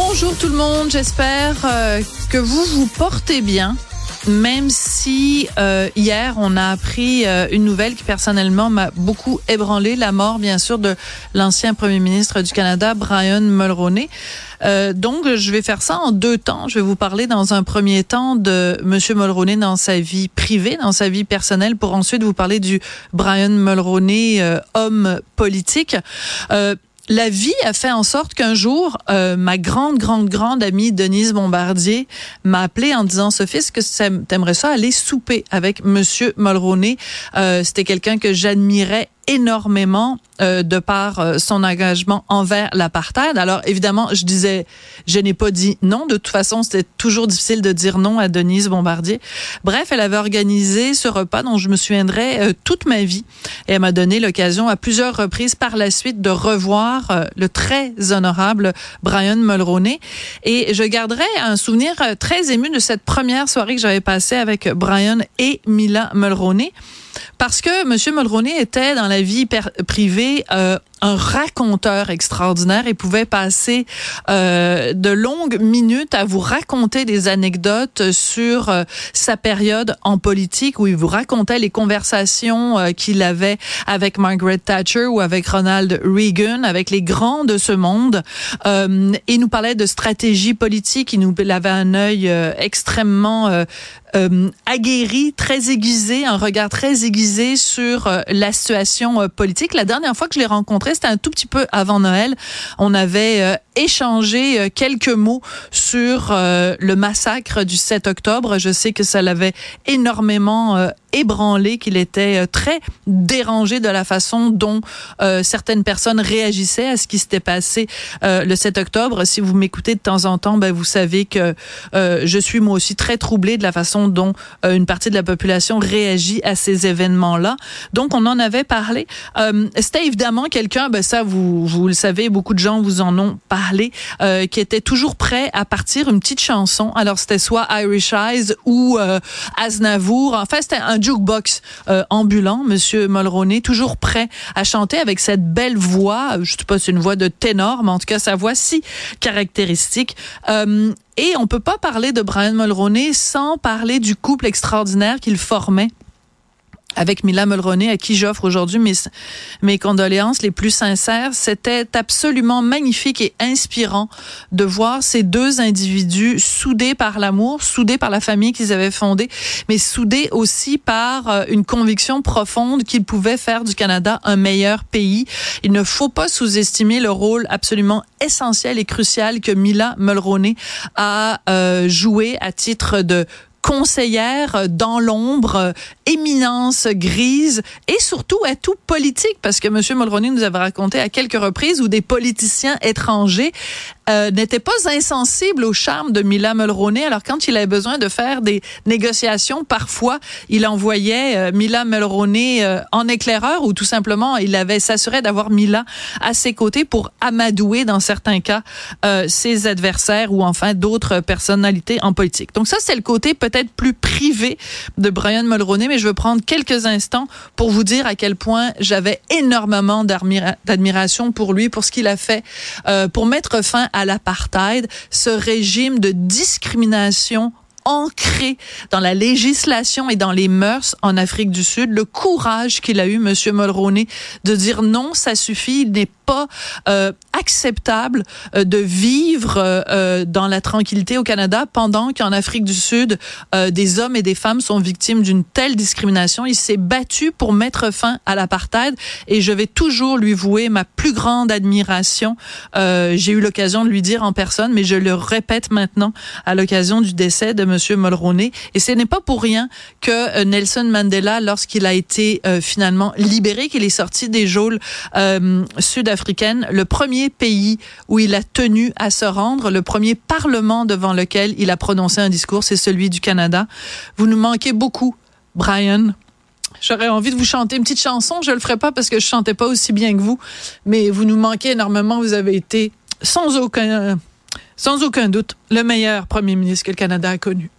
Bonjour tout le monde, j'espère euh, que vous vous portez bien. Même si euh, hier on a appris euh, une nouvelle qui personnellement m'a beaucoup ébranlé, la mort bien sûr de l'ancien premier ministre du Canada, Brian Mulroney. donc je vais faire ça en deux temps. Je vais vous parler dans un premier temps de Monsieur Mulroney dans sa vie privée, dans sa vie personnelle, pour ensuite vous parler du Brian Mulroney homme politique la vie a fait en sorte qu'un jour, euh, ma grande, grande, grande amie Denise Bombardier m'a appelé en disant Sophie, est-ce que t'aimerais ça aller souper avec Monsieur Mulroney? Euh, C'était quelqu'un que j'admirais énormément euh, de par euh, son engagement envers l'apartheid. Alors évidemment, je disais, je n'ai pas dit non. De toute façon, c'était toujours difficile de dire non à Denise Bombardier. Bref, elle avait organisé ce repas dont je me souviendrai euh, toute ma vie. Et elle m'a donné l'occasion à plusieurs reprises par la suite de revoir le très honorable Brian Mulroney. Et je garderai un souvenir très ému de cette première soirée que j'avais passée avec Brian et Mila Mulroney parce que M. Mulroney était dans la vie privée euh, un raconteur extraordinaire et pouvait passer euh, de longues minutes à vous raconter des anecdotes sur euh, sa période en politique où il vous racontait les conversations euh, qu'il avait avec Margaret Thatcher ou avec Ronald Reagan, avec les grands de ce monde. Euh, il nous parlait de stratégie politique, il nous avait un œil extrêmement aguerri, très aiguisé, un regard très aiguisé sur la situation politique. La dernière fois que je l'ai rencontré, c'était un tout petit peu avant Noël. On avait euh, échangé euh, quelques mots sur euh, le massacre du 7 octobre. Je sais que ça l'avait énormément ébranlé, qu'il était très dérangé de la façon dont certaines personnes réagissaient à ce qui s'était passé le 7 octobre. Si vous m'écoutez de temps en temps, ben, vous savez que je suis moi aussi très troublée de la façon dont une partie de la population réagit à ces événements-là. Donc, on en avait parlé. C'était évidemment quelqu'un ben ça, vous, vous le savez, beaucoup de gens vous en ont parlé, euh, qui était toujours prêt à partir une petite chanson. Alors, c'était soit Irish Eyes ou euh, Aznavour. Enfin, c'était un jukebox euh, ambulant, Monsieur Mulroney, toujours prêt à chanter avec cette belle voix. Je sais pas, c'est une voix de ténor, mais en tout cas, sa voix si caractéristique. Euh, et on peut pas parler de Brian Mulroney sans parler du couple extraordinaire qu'il formait avec Mila Mulroney, à qui j'offre aujourd'hui mes, mes condoléances les plus sincères. C'était absolument magnifique et inspirant de voir ces deux individus soudés par l'amour, soudés par la famille qu'ils avaient fondée, mais soudés aussi par euh, une conviction profonde qu'ils pouvaient faire du Canada un meilleur pays. Il ne faut pas sous-estimer le rôle absolument essentiel et crucial que Mila Mulroney a euh, joué à titre de conseillère dans l'ombre, éminence grise et surtout à tout politique parce que M. Mulroney nous avait raconté à quelques reprises où des politiciens étrangers euh, n'était pas insensible au charme de Mila Mulroney. Alors quand il avait besoin de faire des négociations, parfois il envoyait euh, Mila Mulroney euh, en éclaireur ou tout simplement il avait s'assurait d'avoir Mila à ses côtés pour amadouer dans certains cas ses adversaires ou enfin d'autres personnalités en politique. Donc ça c'est le côté peut-être plus privé de Brian Mulroney, je veux prendre quelques instants pour vous dire à quel point j'avais énormément d'admiration pour lui, pour ce qu'il a fait, pour mettre fin à à l'apartheid, ce régime de discrimination ancré dans la législation et dans les mœurs en Afrique du Sud, le courage qu'il a eu, Monsieur Mulroney, de dire non, ça suffit, il n'est pas euh, acceptable euh, de vivre euh, dans la tranquillité au Canada pendant qu'en Afrique du Sud, des hommes et des femmes sont victimes d'une telle discrimination. Il s'est battu pour mettre fin à l'apartheid et je vais toujours lui vouer ma plus grande admiration. J'ai eu l'occasion de lui dire en personne, mais je le répète maintenant à l'occasion du décès de Monsieur Mulroney. Et ce n'est pas pour rien que Nelson Mandela, lorsqu'il a été finalement libéré, qu'il est sorti des geôles sud-africaines, le premier pays où il a tenu à se rendre, le premier parlement devant lequel il a prononcé un discours, c'est celui du Canada. Vous nous manquez beaucoup, Brian. J'aurais envie de vous chanter une petite chanson. Je le ferai pas parce que je chantais pas aussi bien que vous, mais vous nous manquez énormément. Vous avez été sans aucun, sans aucun doute, le meilleur premier ministre que le Canada a connu.